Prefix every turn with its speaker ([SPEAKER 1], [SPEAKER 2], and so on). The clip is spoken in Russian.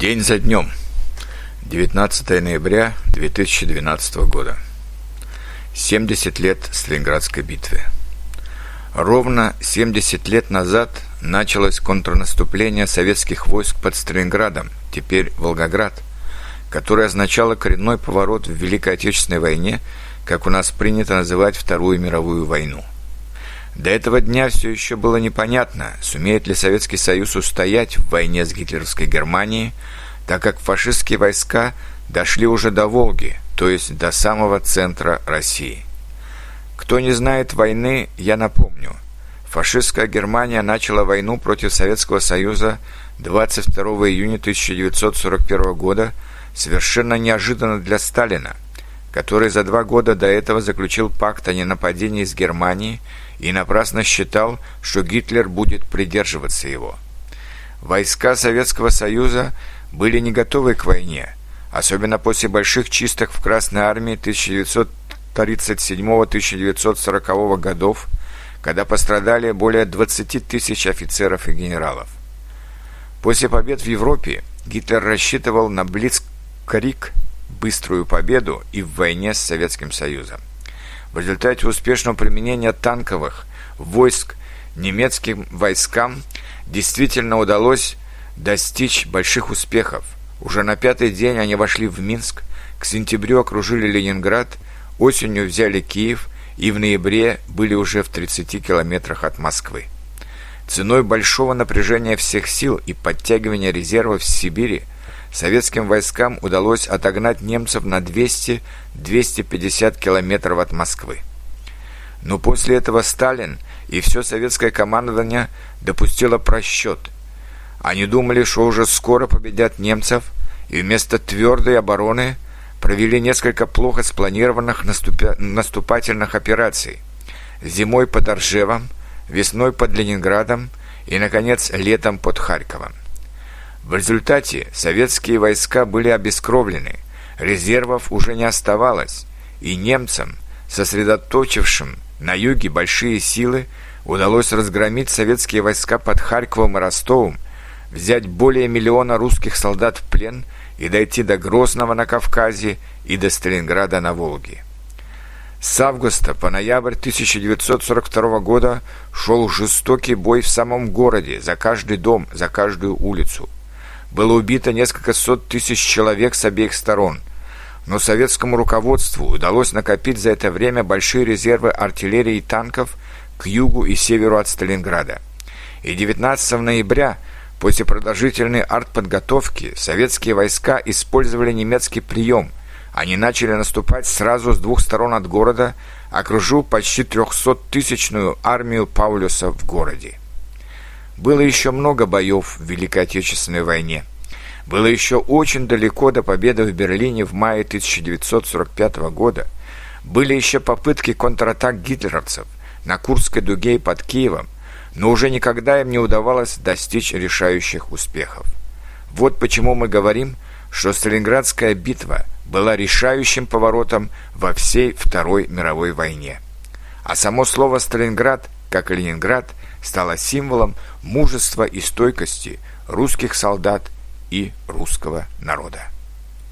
[SPEAKER 1] День за днем. 19 ноября 2012 года. 70 лет Сталинградской битвы. Ровно 70 лет назад началось контрнаступление советских войск под Сталинградом, теперь Волгоград, которое означало коренной поворот в Великой Отечественной войне, как у нас принято называть Вторую мировую войну. До этого дня все еще было непонятно, сумеет ли Советский Союз устоять в войне с гитлеровской Германией, так как фашистские войска дошли уже до Волги, то есть до самого центра России. Кто не знает войны, я напомню. Фашистская Германия начала войну против Советского Союза 22 июня 1941 года совершенно неожиданно для Сталина – который за два года до этого заключил пакт о ненападении с Германией и напрасно считал, что Гитлер будет придерживаться его. Войска Советского Союза были не готовы к войне, особенно после больших чисток в Красной Армии 1937-1940 годов, когда пострадали более 20 тысяч офицеров и генералов. После побед в Европе Гитлер рассчитывал на Блицкрик быструю победу и в войне с Советским Союзом. В результате успешного применения танковых войск немецким войскам действительно удалось достичь больших успехов. Уже на пятый день они вошли в Минск, к сентябрю окружили Ленинград, осенью взяли Киев и в ноябре были уже в 30 километрах от Москвы. Ценой большого напряжения всех сил и подтягивания резервов в Сибири – советским войскам удалось отогнать немцев на 200-250 километров от Москвы. Но после этого Сталин и все советское командование допустило просчет. Они думали, что уже скоро победят немцев, и вместо твердой обороны провели несколько плохо спланированных наступя... наступательных операций. Зимой под Оржевом, весной под Ленинградом и, наконец, летом под Харьковом. В результате советские войска были обескровлены, резервов уже не оставалось, и немцам, сосредоточившим на юге большие силы, удалось разгромить советские войска под Харьковом и Ростовом, взять более миллиона русских солдат в плен и дойти до Грозного на Кавказе и до Сталинграда на Волге. С августа по ноябрь 1942 года шел жестокий бой в самом городе, за каждый дом, за каждую улицу – было убито несколько сот тысяч человек с обеих сторон. Но советскому руководству удалось накопить за это время большие резервы артиллерии и танков к югу и северу от Сталинграда. И 19 ноября, после продолжительной артподготовки, советские войска использовали немецкий прием. Они начали наступать сразу с двух сторон от города, окружив почти 300-тысячную армию Паулюса в городе. Было еще много боев в Великой Отечественной войне. Было еще очень далеко до победы в Берлине в мае 1945 года. Были еще попытки контратак гитлеровцев на Курской дуге и под Киевом, но уже никогда им не удавалось достичь решающих успехов. Вот почему мы говорим, что Сталинградская битва была решающим поворотом во всей Второй мировой войне. А само слово «Сталинград», как Ленинград, стала символом мужества и стойкости русских солдат и русского народа.